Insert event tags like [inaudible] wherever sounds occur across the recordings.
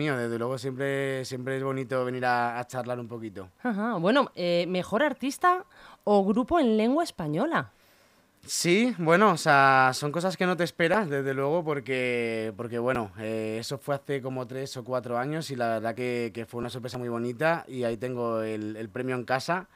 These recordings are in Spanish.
mío, desde luego siempre, siempre es bonito venir a, charlar un poquito. Ajá. Bueno, eh, ¿mejor artista o grupo en lengua española? Sí, bueno, o sea, son cosas que no te esperas, desde luego, porque, porque bueno, eh, eso fue hace como tres o cuatro años y la verdad que, que fue una sorpresa muy bonita y ahí tengo el, el, premio en casa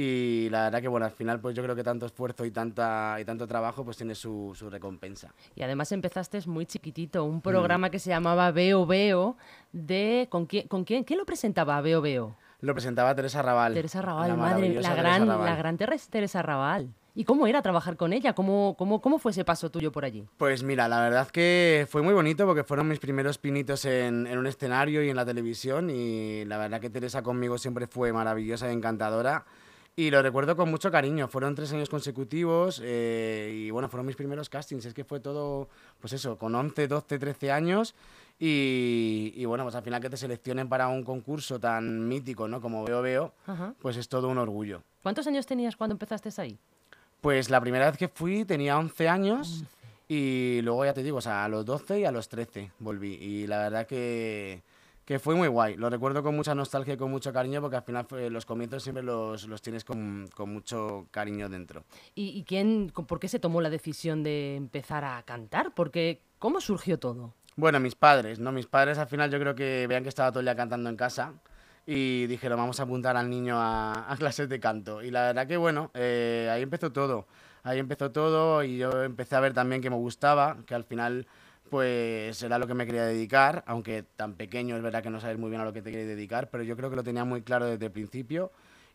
y la verdad que bueno, al final pues yo creo que tanto esfuerzo y, tanta, y tanto trabajo pues tiene su, su recompensa. Y además empezaste muy chiquitito, un programa mm. que se llamaba Veo Veo, de, ¿con quién, con quién, quién lo presentaba Veo Veo? Lo presentaba Teresa Raval. Teresa Raval, madre, la gran, la gran Teresa Raval. ¿Y cómo era trabajar con ella? ¿Cómo, cómo, ¿Cómo fue ese paso tuyo por allí? Pues mira, la verdad que fue muy bonito porque fueron mis primeros pinitos en, en un escenario y en la televisión y la verdad que Teresa conmigo siempre fue maravillosa y encantadora. Y lo recuerdo con mucho cariño. Fueron tres años consecutivos eh, y bueno, fueron mis primeros castings. Es que fue todo, pues eso, con 11, 12, 13 años. Y, y, bueno, pues al final que te seleccionen para un concurso tan mítico, ¿no? Como Veo Veo, pues es todo un orgullo. ¿Cuántos años tenías cuando empezaste ahí? Pues la primera vez que fui tenía 11 años y luego ya te digo, o sea, a los 12 y a los 13 volví. Y la verdad que, que fue muy guay. Lo recuerdo con mucha nostalgia y con mucho cariño porque al final los comienzos siempre los, los tienes con, con, mucho cariño dentro. ¿Y, ¿Y, quién, por qué se tomó la decisión de empezar a cantar? Porque, ¿cómo surgió todo? Bueno, mis padres, ¿no? Mis padres al final yo creo que vean que estaba todo el día cantando en casa y dijeron, vamos a apuntar al niño a, clases de canto. Y la verdad que, bueno, eh, ahí empezó todo. Ahí empezó todo y yo empecé a ver también que me gustaba, que al final pues era lo que me quería dedicar, aunque tan pequeño es verdad que no sabes muy bien a lo que te quieres dedicar, pero yo creo que lo tenía muy claro desde el principio.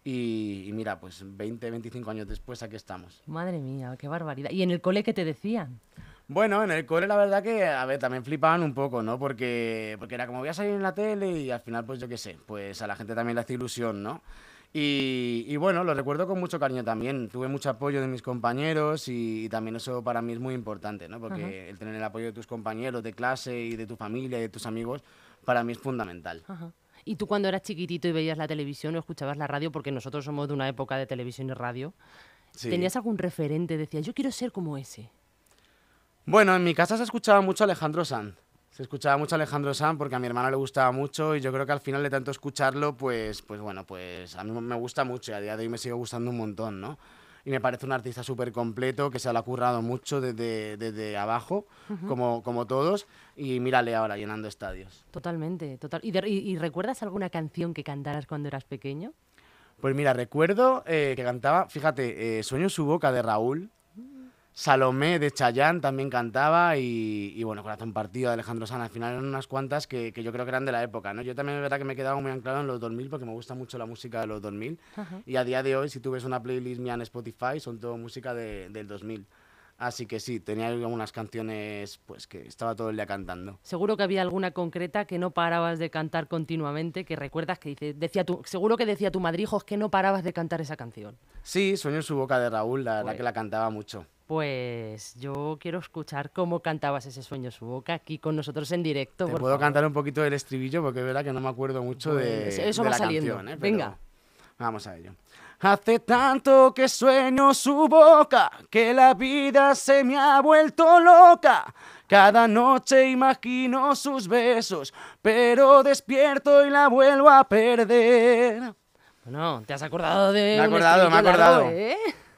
Y, y, mira, pues 20, 25 años después aquí estamos. Madre mía, qué barbaridad. ¿Y en el cole qué te decían? Bueno, en el cole la verdad que, a ver, también flipaban un poco, ¿no? Porque, porque era como voy a salir en la tele y al final, pues yo qué sé, pues a la gente también le hace ilusión, ¿no? Y, y, bueno, lo recuerdo con mucho cariño también. Tuve mucho apoyo de mis compañeros y, también eso para mí es muy importante, ¿no? Porque el tener el apoyo de tus compañeros de clase y de tu familia y de tus amigos, para mí es fundamental. ¿Y tú cuando eras chiquitito y veías la televisión o escuchabas la radio, porque nosotros somos de una época de televisión y radio, ¿tenías algún referente? Decías, yo quiero ser como ese. Bueno, en mi casa se escuchaba mucho Alejandro Sanz. Se escuchaba mucho Alejandro Sanz porque a mi hermana le gustaba mucho y yo creo que al final de tanto escucharlo, pues, pues bueno, pues a mí me gusta mucho y a día de hoy me sigue gustando un montón, ¿no? Y me parece un artista súper completo, que se lo ha currado mucho desde, desde abajo, como, como todos, y mírale ahora llenando estadios. Totalmente, total. ¿Y, recuerdas alguna canción que cantaras cuando eras pequeño? Pues mira, recuerdo eh, que cantaba, fíjate, eh, Sueño su boca de Raúl, Salomé de Chayán también cantaba y, y, bueno, Corazón Partido de Alejandro Sanz. Al final eran unas cuantas que, que, yo creo que eran de la época, ¿no? Yo también es verdad que me he quedado muy anclado en los 2000 porque me gusta mucho la música de los 2000 y a día de hoy si tú ves una playlist mía en Spotify son todo música de, del 2000. Así que sí, tenía algunas canciones pues que estaba todo el día cantando. Seguro que había alguna concreta que no parabas de cantar continuamente, que recuerdas que dice, decía tu, seguro que decía tu madrijo que no parabas de cantar esa canción. Sí, Sueño en su boca de Raúl, la verdad pues que la cantaba mucho. Pues yo quiero escuchar cómo cantabas ese sueño su boca aquí con nosotros en directo. Te puedo cantar un poquito del estribillo porque es verdad que no me acuerdo mucho de, eso va saliendo. Canción, ¿eh? Venga. Vamos a ello. Hace tanto que sueño su boca, que la vida se me ha vuelto loca. Cada noche imagino sus besos, pero despierto y la vuelvo a perder. Bueno, ¿te has acordado de.? Me he acordado, me he acordado. ¿eh?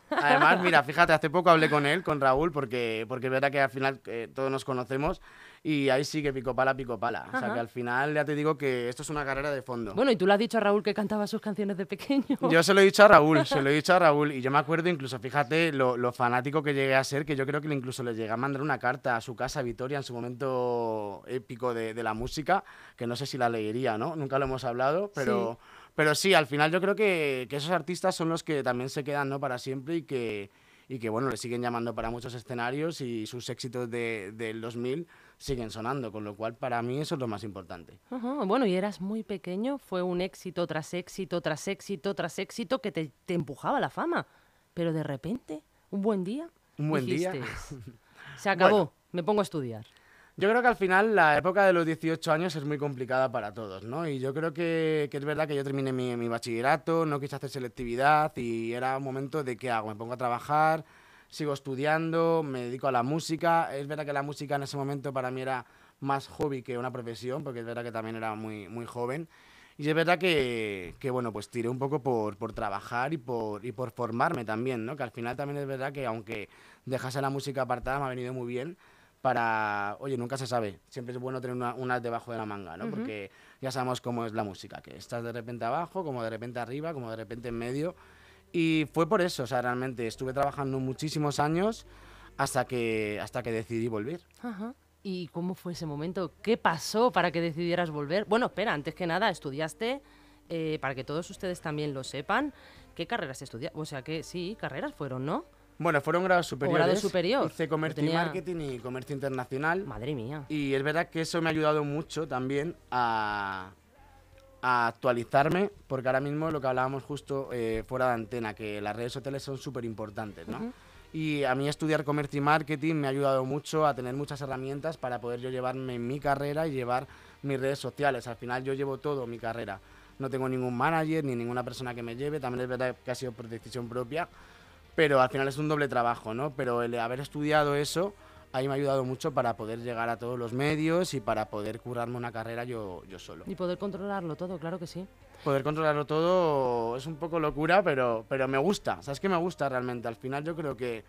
Además, mira, fíjate, hace poco hablé con él, con Raúl, porque, porque es verdad que al final eh, todos nos conocemos y ahí sí que pico pala, pico pala. O sea que al final ya te digo que esto es una carrera de fondo. Bueno, y tú le has dicho a Raúl que cantaba sus canciones de pequeño. Yo se lo he dicho a Raúl, se lo he dicho a [laughs] Raúl. Y yo me acuerdo incluso, fíjate, lo, fanático que llegué a ser, que yo creo que incluso le llegué a mandar una carta a su casa, a Vitoria, en su momento épico de, de la música, que no sé si la leería, ¿no? Nunca lo hemos hablado, pero... Pero sí, al final yo creo que, que, esos artistas son los que también se quedan ¿no? para siempre y que, y que bueno, le siguen llamando para muchos escenarios y sus éxitos de, del 2000 siguen sonando, con lo cual para mí eso es lo más importante. Bueno, y eras muy pequeño, fue un éxito tras éxito, tras éxito, tras éxito que te, te empujaba a la fama. Pero de repente, un buen día, un buen día. [laughs] Se acabó, me pongo a estudiar. Yo creo que al final la época de los 18 años es muy complicada para todos, ¿no? Y yo creo que, que es verdad que yo terminé mi, mi, bachillerato, no quise hacer selectividad y era un momento de qué hago, me pongo a trabajar, sigo estudiando, me dedico a la música. Es verdad que la música en ese momento para mí era más hobby que una profesión, porque es verdad que también era muy, muy joven. Y es verdad que, que, bueno, pues tiré un poco por, por trabajar y por, y por formarme también, ¿no? Que al final también es verdad que aunque dejase la música apartada me ha venido muy bien para, oye, nunca se sabe, siempre es bueno tener una, una debajo de la manga, ¿no? Porque ya sabemos cómo es la música, que estás de repente abajo, como de repente arriba, como de repente en medio. Y fue por eso, o sea, realmente estuve trabajando muchísimos años hasta que, hasta que decidí volver. Ajá. ¿Y cómo fue ese momento? ¿Qué pasó para que decidieras volver? Bueno, espera, antes que nada, estudiaste, eh, para que todos ustedes también lo sepan, ¿qué carreras estudiaste? O sea, que sí, carreras fueron, ¿no? Bueno, fueron grados superiores. grado superior. Hice comercio y marketing y comercio internacional. Madre mía. Y es verdad que eso me ha ayudado mucho también a, a actualizarme, porque ahora mismo lo que hablábamos justo eh, fuera de antena, que las redes sociales son súper importantes, ¿no? Y a mí estudiar comercio y marketing me ha ayudado mucho a tener muchas herramientas para poder yo llevarme mi carrera y llevar mis redes sociales. Al final yo llevo todo mi carrera. No tengo ningún manager ni ninguna persona que me lleve. También es verdad que ha sido por decisión propia. Pero al final es un doble trabajo, ¿no? Pero el haber estudiado eso ahí me ha ayudado mucho para poder llegar a todos los medios y para poder curarme una carrera yo, yo solo. Y poder controlarlo todo, claro que sí poder controlarlo todo es un poco locura, pero, pero me gusta. ¿Sabes qué me gusta realmente? Al final yo creo que,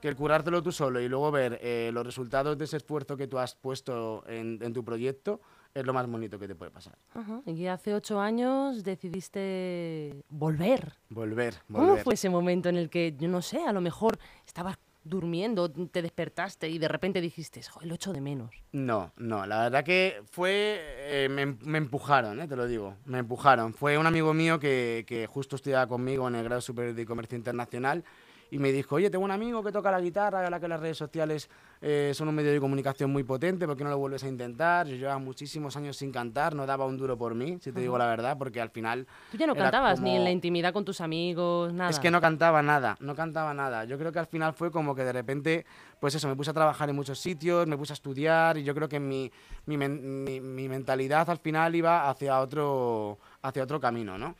que el curártelo tú solo y luego ver eh, los resultados de ese esfuerzo que tú has puesto en, en, tu proyecto es lo más bonito que te puede pasar. Y hace ocho años decidiste volver. Volver, volver. ¿Cómo fue ese momento en el que, yo no sé, a lo mejor estabas durmiendo, te despertaste y de repente dijiste, el ocho de menos? No, no, la verdad que fue, eh, me, empujaron, eh, te lo digo, me empujaron. Fue un amigo mío que, que justo estudiaba conmigo en el grado superior de comercio internacional y me dijo, oye, tengo un amigo que toca la guitarra, ahora que las redes sociales eh, son un medio de comunicación muy potente, ¿por qué no lo vuelves a intentar? Yo llevaba muchísimos años sin cantar, no daba un duro por mí, si te digo la verdad, porque al final... Tú ya no cantabas ni en la intimidad con tus amigos, nada. Es que no cantaba nada, no cantaba nada. Yo creo que al final fue como que de repente, pues eso, me puse a trabajar en muchos sitios, me puse a estudiar y yo creo que mi, mi, mi mentalidad al final iba hacia otro, hacia otro camino, ¿no?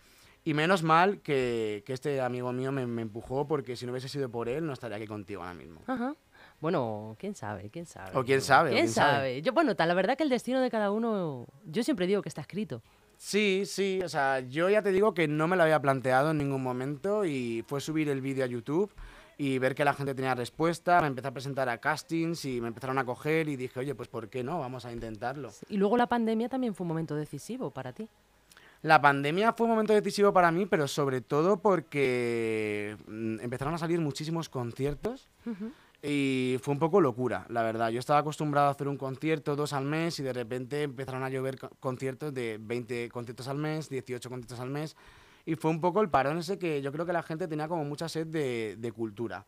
Y menos mal que, que este amigo mío me, me, empujó, porque si no hubiese sido por él, no estaría aquí contigo ahora mismo. Ajá. Bueno, quién sabe, quién sabe. O quién sabe. ¿Quién, sabe? Yo, bueno, la verdad que el destino de cada uno, yo siempre digo que está escrito. Sí, sí, o sea, yo ya te digo que no me lo había planteado en ningún momento y fue subir el vídeo a YouTube y ver que la gente tenía respuesta, me empecé a presentar a castings y me empezaron a coger y dije, oye, pues ¿por qué no? Vamos a intentarlo. Y luego la pandemia también fue un momento decisivo para ti. La pandemia fue un momento decisivo para mí, pero sobre todo porque mm, empezaron a salir muchísimos conciertos y fue un poco locura, la verdad. Yo estaba acostumbrado a hacer un concierto dos al mes y de repente empezaron a llover conciertos de 20 conciertos al mes, 18 conciertos al mes y fue un poco el parón ese que yo creo que la gente tenía como mucha sed de, de cultura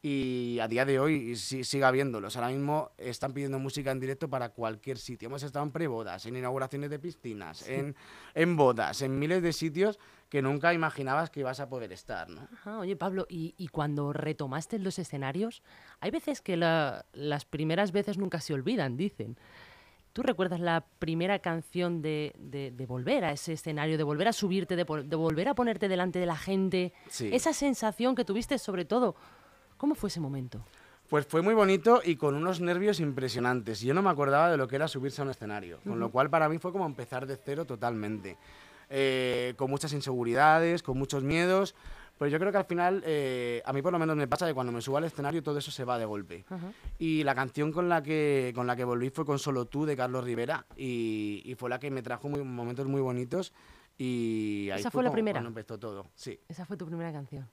y a día de hoy sigue habiéndolos. Ahora mismo están pidiendo música en directo para cualquier sitio. Hemos estado en prebodas, en inauguraciones de piscinas, en, en bodas, en miles de sitios que nunca imaginabas que ibas a poder estar. ¿no? oye, Pablo, ¿y, ¿y, cuando retomaste los escenarios, hay veces que las primeras veces nunca se olvidan, dicen. ¿Tú recuerdas la primera canción de, de, de, volver a ese escenario, de volver a subirte, de, de volver a ponerte delante de la gente? Sí. Esa sensación que tuviste sobre todo ¿Cómo fue ese momento? Pues fue muy bonito y con unos nervios impresionantes. Yo no me acordaba de lo que era subirse a un escenario, con lo cual para mí fue como empezar de cero totalmente. Eh, con muchas inseguridades, con muchos miedos, pero yo creo que al final, eh, a mí por lo menos me pasa que cuando me subo al escenario todo eso se va de golpe. Y la canción con la, que, con la que volví fue con Solo tú de Carlos Rivera y, y fue la que me trajo muy, momentos muy bonitos y ahí ¿Esa fue, la primera? cuando empezó todo. Sí. Esa fue tu primera canción.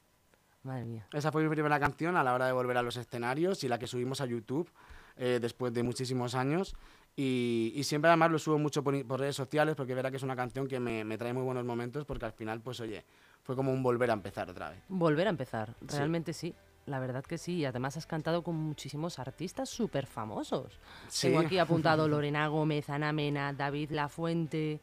Madre mía. Esa fue mi primera canción a la hora de volver a los escenarios y la que subimos a YouTube eh, después de muchísimos años. Y, y, siempre además lo subo mucho por, por, redes sociales porque verá que es una canción que me, me, trae muy buenos momentos porque al final, pues oye, fue como un volver a empezar otra vez. Volver a empezar, realmente sí. sí. La verdad que sí, y además has cantado con muchísimos artistas súper famosos. Sí. Tengo aquí apuntado [laughs] Lorena Gómez, Ana Mena, David Lafuente,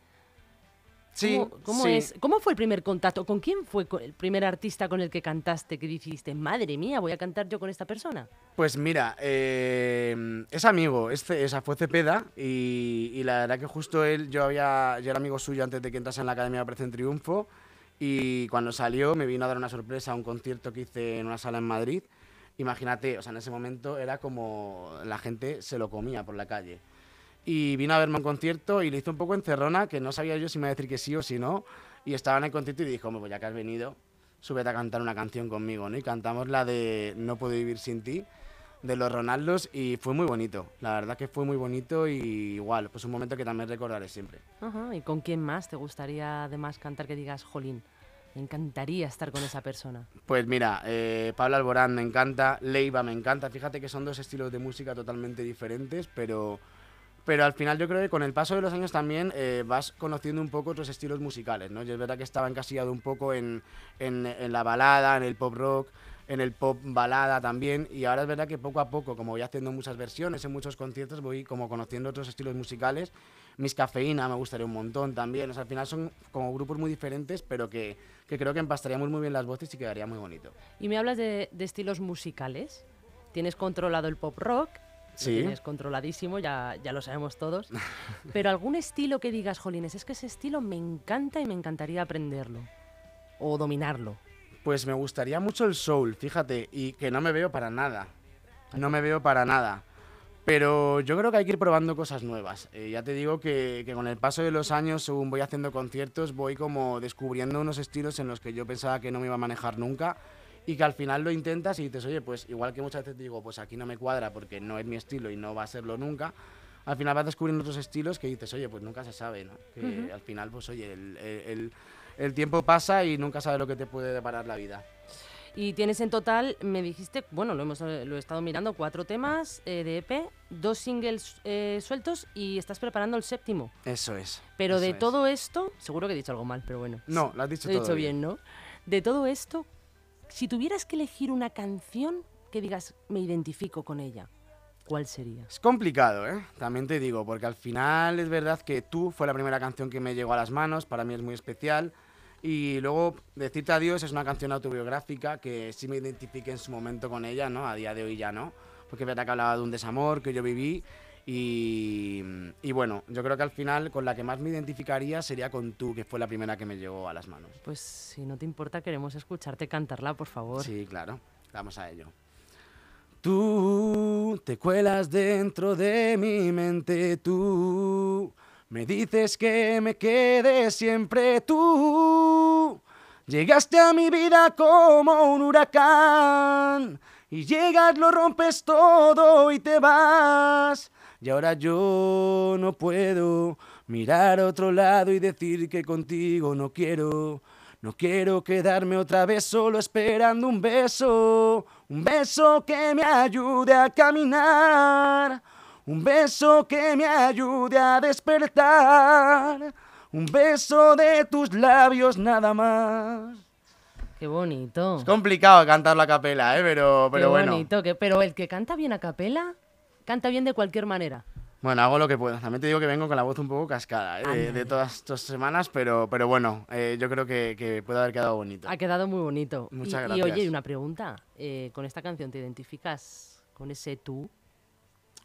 Sí, ¿Cómo, cómo sí. Es, ¿Cómo fue el primer contacto? ¿Con quién fue el primer artista con el que cantaste que dijiste, madre mía, voy a cantar yo con esta persona? Pues mira, eh, es amigo, es, esa fue Cepeda y, y, la verdad que justo él, yo, había, yo era amigo suyo antes de que entrase en la Academia de Operación Triunfo y cuando salió me vino a dar una sorpresa a un concierto que hice en una sala en Madrid. Imagínate, o sea, en ese momento era como la gente se lo comía por la calle. Y vino a verme un concierto y le hizo un poco encerrona, que no sabía yo si me iba a decir que sí o si no, y estaba en el concierto y dijo, pues ya que has venido, súbete a cantar una canción conmigo, ¿no? Y cantamos la de No puedo vivir sin ti, de los Ronaldos, y fue muy bonito, la verdad que fue muy bonito y igual, pues un momento que también recordaré siempre. Ajá, ¿Y con quién más te gustaría además cantar que digas, jolín? Me encantaría estar con esa persona. Pues mira, eh, Pablo Alborán me encanta, Leiva me encanta. Fíjate que son dos estilos de música totalmente diferentes, pero, pero al final yo creo que con el paso de los años también eh, vas conociendo un poco otros estilos musicales, ¿no? Yo es verdad que estaba encasillado un poco en, en, en la balada, en el pop rock, en el pop balada también y ahora es verdad que poco a poco, como voy haciendo muchas versiones en muchos conciertos, voy como conociendo otros estilos musicales. Mis Cafeína me gustaría un montón también, o sea, al final son como grupos muy diferentes, pero que, que creo que empastaríamos muy bien las voces y quedaría muy bonito. Y me hablas de, de estilos musicales. Tienes controlado el pop rock, lo Sí. tienes controladísimo, ya, ya lo sabemos todos. [laughs] Pero algún estilo que digas, jolines, es que ese estilo me encanta y me encantaría aprenderlo. O dominarlo. Pues me gustaría mucho el soul, fíjate, y que no me veo para nada. No me veo para nada. Pero yo creo que hay que ir probando cosas nuevas. Eh, ya te digo que, que con el paso de los años, según voy haciendo conciertos, voy como descubriendo unos estilos en los que yo pensaba que no me iba a manejar nunca y que al final lo intentas y dices, oye, pues igual que muchas veces digo, pues aquí no me cuadra porque no es mi estilo y no va a serlo nunca, al final vas descubriendo otros estilos que dices, oye, pues nunca se sabe, ¿no? Que al final, pues oye, el, el- tiempo pasa y nunca sabes lo que te puede deparar la vida. Y tienes en total, me dijiste, bueno, lo, hemos, lo he estado mirando, cuatro temas eh, de EP, dos singles eh, sueltos y estás preparando el séptimo. Eso es. Pero eso de es. todo esto, seguro que he dicho algo mal, pero bueno. No, lo has dicho Lo he todo dicho bien, ¿no? De todo esto, si tuvieras que elegir una canción que digas, me identifico con ella, ¿cuál sería? Es complicado, ¿eh? También te digo, porque al final es verdad que tú fue la primera canción que me llegó a las manos, para mí es muy especial. Y luego, Decirte adiós es una canción autobiográfica que sí me identifiqué en su momento con ella, ¿no? A día de hoy ya no, porque es verdad que hablaba de un desamor que yo viví. Y, y bueno, yo creo que al final con la que más me identificaría sería con tú, que fue la primera que me llegó a las manos. Pues si no te importa, queremos escucharte cantarla, por favor. Sí, claro. Vamos a ello. Tú te cuelas dentro de mi mente, tú me dices que me quede siempre tú. Llegaste a mi vida como un huracán y llegas, lo rompes todo y te vas. Y ahora yo no puedo mirar a otro lado y decir que contigo no quiero. No quiero quedarme otra vez solo esperando un beso, un beso que me ayude a caminar, un beso que me ayude a despertar, un beso de tus labios nada más. Qué bonito. Es complicado cantarlo a capela, ¿eh? pero, pero Qué bueno. bonito. que- pero el que canta bien a capela, canta bien de cualquier manera. Bueno, hago lo que puedo. También te digo que vengo con la voz un poco cascada ¿eh? de, de todas estas semanas, pero, pero bueno, eh, yo creo que, que puede haber quedado bonito. Ha quedado muy bonito. Y- Muchas y, gracias. oye, una pregunta. eh, ¿Con esta canción te identificas con ese tú?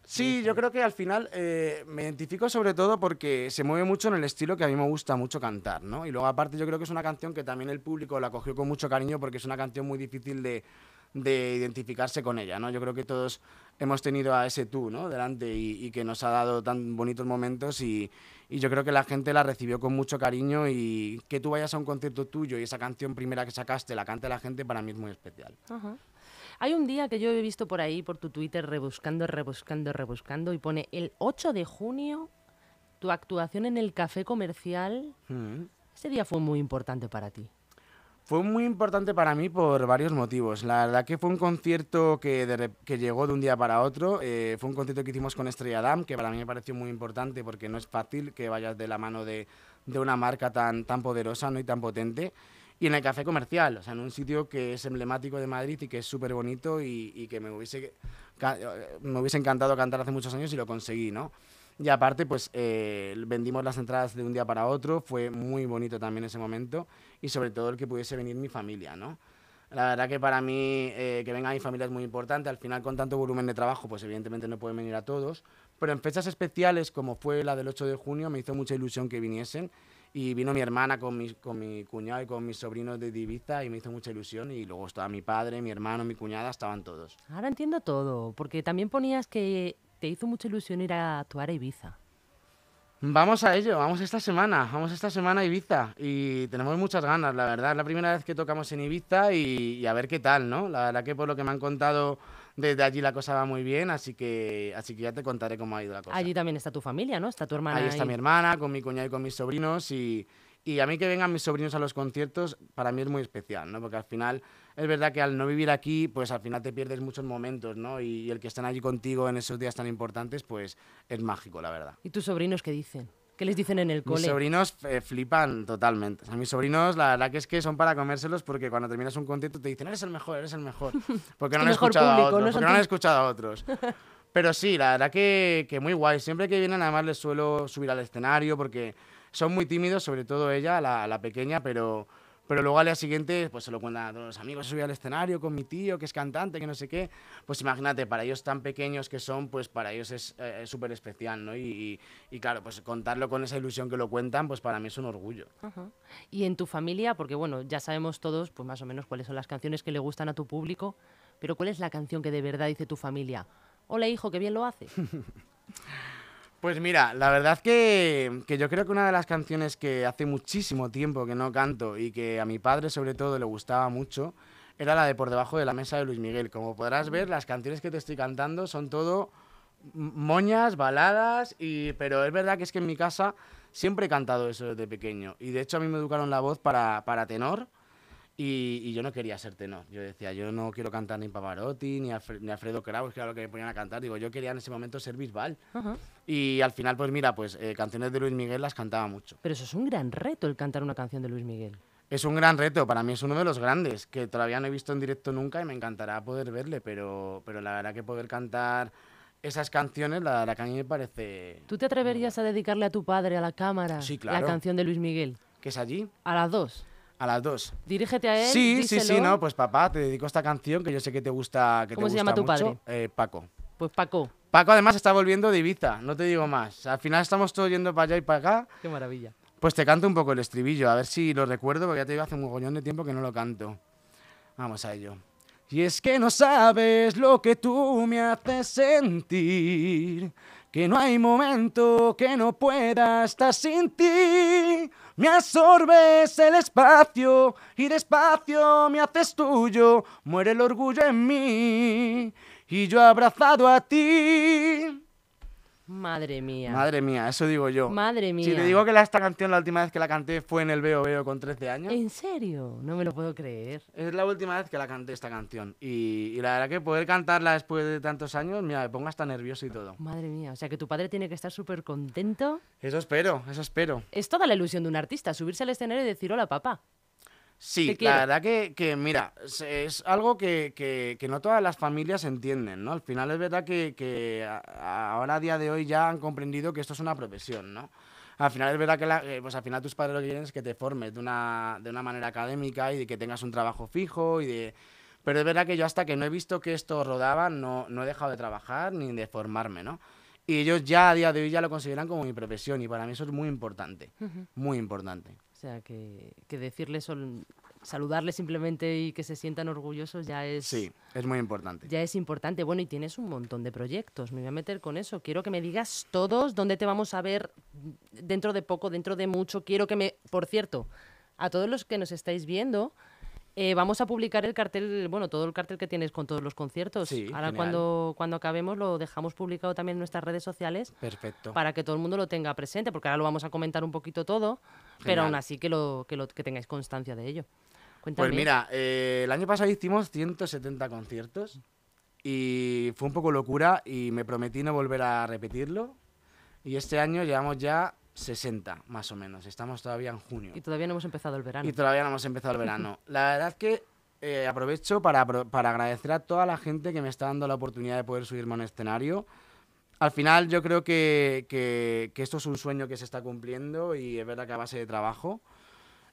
Sí, yo creo que al final eh, me identifico sobre todo porque se mueve mucho en el estilo que a mí me gusta mucho cantar, ¿no? Y luego aparte yo creo que es una canción que también el público la cogió con mucho cariño porque es una canción muy difícil de, de identificarse con ella, ¿no? Yo creo que todos hemos tenido a ese tú, ¿no? Delante y, y que nos ha dado tan bonitos momentos y, y yo creo que la gente la recibió con mucho cariño y que tú vayas a un concierto tuyo y esa canción primera que sacaste la cante la gente para mí es muy especial. Ajá. Hay un día que yo he visto por ahí, por tu Twitter, rebuscando, rebuscando, rebuscando, y pone el 8 de junio tu actuación en el café comercial. Mm. Ese día fue muy importante para ti. Fue muy importante para mí por varios motivos. La verdad que fue un concierto que, de que llegó de un día para otro. eh, fue un concierto que hicimos con Estrella Damm, que para mí me pareció muy importante porque no es fácil que vayas de la mano de, de una marca tan, tan poderosa ¿no? y tan potente. Y en el café comercial, o sea, en un sitio que es emblemático de Madrid y que es súper bonito y, y que me hubiese, eh, me hubiese encantado cantar hace muchos años y lo conseguí, ¿no? Y aparte, pues eh, vendimos las entradas de un día para otro, fue muy bonito también ese momento y sobre todo el que pudiese venir mi familia, ¿no? La verdad que para mí eh, que venga mi familia es muy importante, al final con tanto volumen de trabajo, pues evidentemente no pueden venir a todos, pero en fechas especiales como fue la del 8 de junio me hizo mucha ilusión que viniesen y vino mi hermana con mi, con mi cuñado y con mis sobrinos de Ibiza y me hizo mucha ilusión y luego estaba mi padre, mi hermano, mi cuñada, estaban todos. Ahora entiendo todo, porque también ponías que te hizo mucha ilusión ir a actuar a Ibiza. Vamos a ello, vamos esta semana, vamos esta semana a Ibiza y tenemos muchas ganas, la verdad, es la primera vez que tocamos en Ibiza y, a ver qué tal, ¿no? La verdad que por lo que me han contado desde allí la cosa va muy bien, así que, así que ya te contaré cómo ha ido la cosa. Allí también está tu familia, ¿no? Está tu hermana. Ahí está mi hermana, con mi cuñado y con mis sobrinos y, y a mí que vengan mis sobrinos a los conciertos, para mí es muy especial, ¿no? Porque al final, es verdad que al no vivir aquí, pues al final te pierdes muchos momentos, ¿no? Y, el que estén allí contigo en esos días tan importantes, pues es mágico, la verdad. ¿Y tus sobrinos qué dicen? ¿Qué les dicen en el cole? Mis sobrinos eh, flipan totalmente. O sea, mis sobrinos, la verdad que es que son para comérselos porque cuando terminas un concierto te dicen, eres el mejor, eres el mejor. [laughs] Porque no han escuchado a otros. porque no han escuchado a otros. [laughs] Pero sí, la verdad que, que muy guay. Siempre que vienen, además les suelo subir al escenario porque son muy tímidos, sobre todo ella, la, la pequeña, pero, pero luego al día siguiente pues se lo cuentan a todos los amigos, subí al escenario con mi tío que es cantante, que no sé qué. Pues imagínate, para ellos tan pequeños que son, pues para ellos es eh, súper especial, ¿no? Y, y, claro, pues contarlo con esa ilusión que lo cuentan, pues para mí es un orgullo. Y en tu familia, porque bueno, ya sabemos todos, pues más o menos cuáles son las canciones que le gustan a tu público, pero ¿cuál es la canción que de verdad dice tu familia? Hola hijo, qué bien lo hace. [laughs] Pues mira, la verdad que, que, yo creo que una de las canciones que hace muchísimo tiempo que no canto y que a mi padre sobre todo le gustaba mucho era la de Por debajo de la mesa de Luis Miguel. Como podrás ver, las canciones que te estoy cantando son todo moñas, baladas, y, pero es verdad que es que en mi casa siempre he cantado eso desde pequeño. Y de hecho a mí me educaron la voz para, para tenor y, yo no quería ser tenor. Yo decía, yo no quiero cantar ni Pavarotti, ni, ni Alfredo Kraus, que era lo que me ponían a cantar. Digo, yo quería en ese momento ser Bisbal. Y al final, pues mira, pues eh, canciones de Luis Miguel las cantaba mucho. Pero eso es un gran reto, el cantar una canción de Luis Miguel. Es un gran reto, para mí es uno de los grandes, que todavía no he visto en directo nunca y me encantará poder verle, pero, pero la verdad que poder cantar esas canciones, la verdad que a mí me parece... ¿Tú te atreverías a dedicarle a tu padre, a la cámara, la canción de Luis Miguel? ¿Que es allí? A las dos. A las dos. Dirígete a él. Sí, sí, sí, no, pues papá, te dedico esta canción que yo sé que te gusta. Que ¿Cómo se llama tu padre? Eh, Paco. Pues Paco. Paco además está volviendo de Ibiza, no te digo más. Al final estamos todos yendo para allá y para acá. Qué maravilla. Pues te canto un poco el estribillo, a ver si lo recuerdo, porque ya te digo hace un mogollón de tiempo que no lo canto. Vamos a ello. Y es que no sabes lo que tú me haces sentir, que no hay momento que no pueda estar sin ti. Me absorbes el espacio y despacio me haces tuyo. Muere el orgullo en mí y yo abrazado a ti. Madre mía. Madre mía, eso digo yo. Madre mía. Si te digo que esta canción la última vez que la canté fue en el Veo Veo con 13 años. ¿En serio? No me lo puedo creer. Es la última vez que la canté esta canción. Y, y, la verdad que poder cantarla después de tantos años, mira, me pongo hasta nervioso y todo. Madre mía, o sea que tu padre tiene que estar súper contento. Eso espero, eso espero. Es toda la ilusión de un artista, subirse al escenario y decir hola papá. Sí, la verdad que, que, mira, es algo que, que, que, no todas las familias entienden, ¿no? Al final es verdad que, ahora a día de hoy ya han comprendido que esto es una profesión, ¿no? Al final es verdad que pues al final tus padres lo que quieren es que te formes de una, de una manera académica y de que tengas un trabajo fijo y de... Pero es verdad que yo hasta que no he visto que esto rodaba no, no he dejado de trabajar ni de formarme, ¿no? Y ellos ya a día de hoy ya lo consideran como mi profesión y para mí eso es muy importante, muy importante. O sea, que, que decirles, saludarles simplemente y que se sientan orgullosos ya es... Sí, es muy importante. Ya es importante. Bueno, y tienes un montón de proyectos. Me voy a meter con eso. Quiero que me digas todos dónde te vamos a ver dentro de poco, dentro de mucho. Quiero que me... Por cierto, a todos los que nos estáis viendo, eh, vamos a publicar el cartel, bueno, todo el cartel que tienes con todos los conciertos. Ahora cuando, cuando acabemos lo dejamos publicado también en nuestras redes sociales. Perfecto. Para que todo el mundo lo tenga presente, porque ahora lo vamos a comentar un poquito todo, pero aún así que, lo, que, lo, que tengáis constancia de ello. Pues mira, eh, el año pasado hicimos 170 conciertos y fue un poco locura y me prometí no volver a repetirlo. Y este año llevamos ya 60, más o menos. Estamos todavía en junio. Y todavía no hemos empezado el verano. Y todavía no hemos empezado el verano. [laughs] la verdad que eh, aprovecho para, para, agradecer a toda la gente que me está dando la oportunidad de poder subirme a un escenario. Al final yo creo que, que, esto es un sueño que se está cumpliendo y es verdad que a base de trabajo.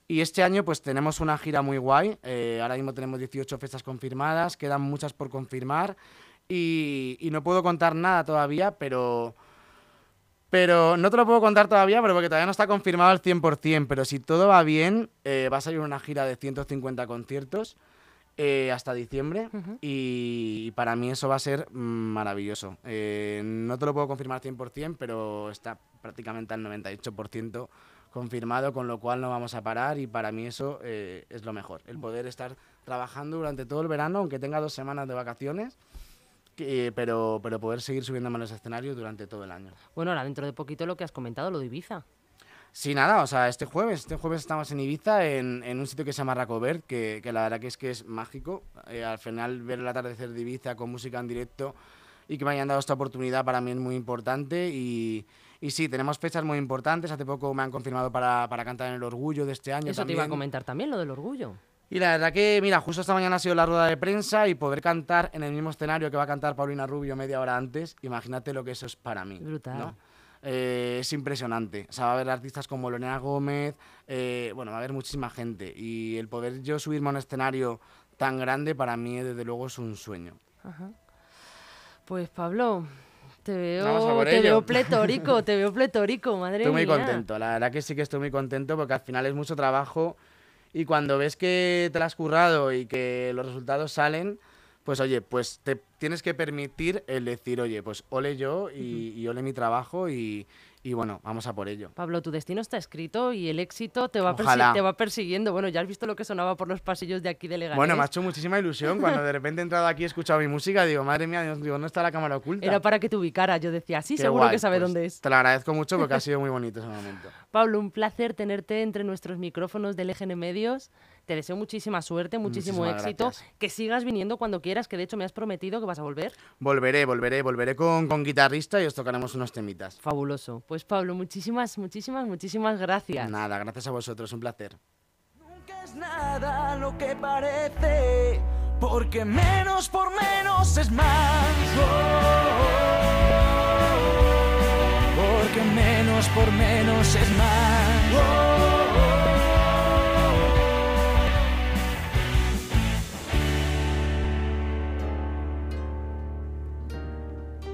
Y este año pues tenemos una gira muy guay. Eh, ahora mismo tenemos 18 fechas confirmadas, quedan muchas por confirmar y, y no puedo contar nada todavía, pero pero no te lo puedo contar todavía, pero porque todavía no está confirmado al 100%. Pero si todo va bien, eh, va a salir una gira de 150 conciertos eh, hasta diciembre. y, para mí eso va a ser maravilloso. Eh, no te lo puedo confirmar al 100%, pero está prácticamente al 98% confirmado, con lo cual no vamos a parar y para mí eso eh, es lo mejor, el poder estar trabajando durante todo el verano, aunque tenga dos semanas de vacaciones. Pero, pero poder seguir subiéndome a los escenarios durante todo el año. Bueno, ahora dentro de poquito lo que has comentado, lo de Ibiza. Sí, nada, o sea, este jueves, este jueves estamos en Ibiza, en, en un sitio que se llama Racobert, que, que, la verdad que es que es mágico. Eh, al final ver el atardecer de Ibiza con música en directo y que me hayan dado esta oportunidad para mí es muy importante y, y sí, tenemos fechas muy importantes. Hace poco me han confirmado para, para cantar en el Orgullo de este año. Eso te iba a comentar también, lo del Orgullo. Y la verdad que, mira, justo esta mañana ha sido la rueda de prensa y poder cantar en el mismo escenario que va a cantar Paulina Rubio media hora antes, imagínate lo que eso es para mí. Brutal. Eh, es impresionante. O sea, va a haber artistas como Lorena Gómez, eh, bueno, va a haber muchísima gente. Y el poder yo subirme a un escenario tan grande para mí, desde luego, es un sueño. Pues Pablo, te veo, te veo pletórico, te veo pletórico, [laughs] madre mía. Estoy muy contento, la verdad que sí que estoy muy contento porque al final es mucho trabajo y cuando ves que te lo has currado y que los resultados salen, pues oye, pues te tienes que permitir el decir, oye, pues ole yo y, y ole mi trabajo y, y bueno, vamos a por ello. Pablo, tu destino está escrito y el éxito te va, te va persiguiendo. Bueno, ya has visto lo que sonaba por los pasillos de aquí de Leganés. Bueno, me ha hecho muchísima ilusión cuando de repente he entrado aquí, he escuchado mi música, digo, madre mía, digo, ¿no está la cámara oculta? Era para que te ubicara, yo decía, sí, seguro que sabe pues dónde es. Te lo agradezco mucho porque ha [laughs] sido muy bonito ese momento. Pablo, un placer tenerte entre nuestros micrófonos del EGN Medios. Te deseo muchísima suerte, muchísimo éxito. Que sigas viniendo cuando quieras, que de hecho me has prometido que vas a volver. Volveré, volveré, volveré con, con guitarrista y os tocaremos unos temitas. Fabuloso. Pues Pablo, muchísimas, muchísimas, muchísimas gracias. Nada, gracias a vosotros, un placer. Nunca es nada lo que parece, porque menos por menos es más. porque menos por menos es más.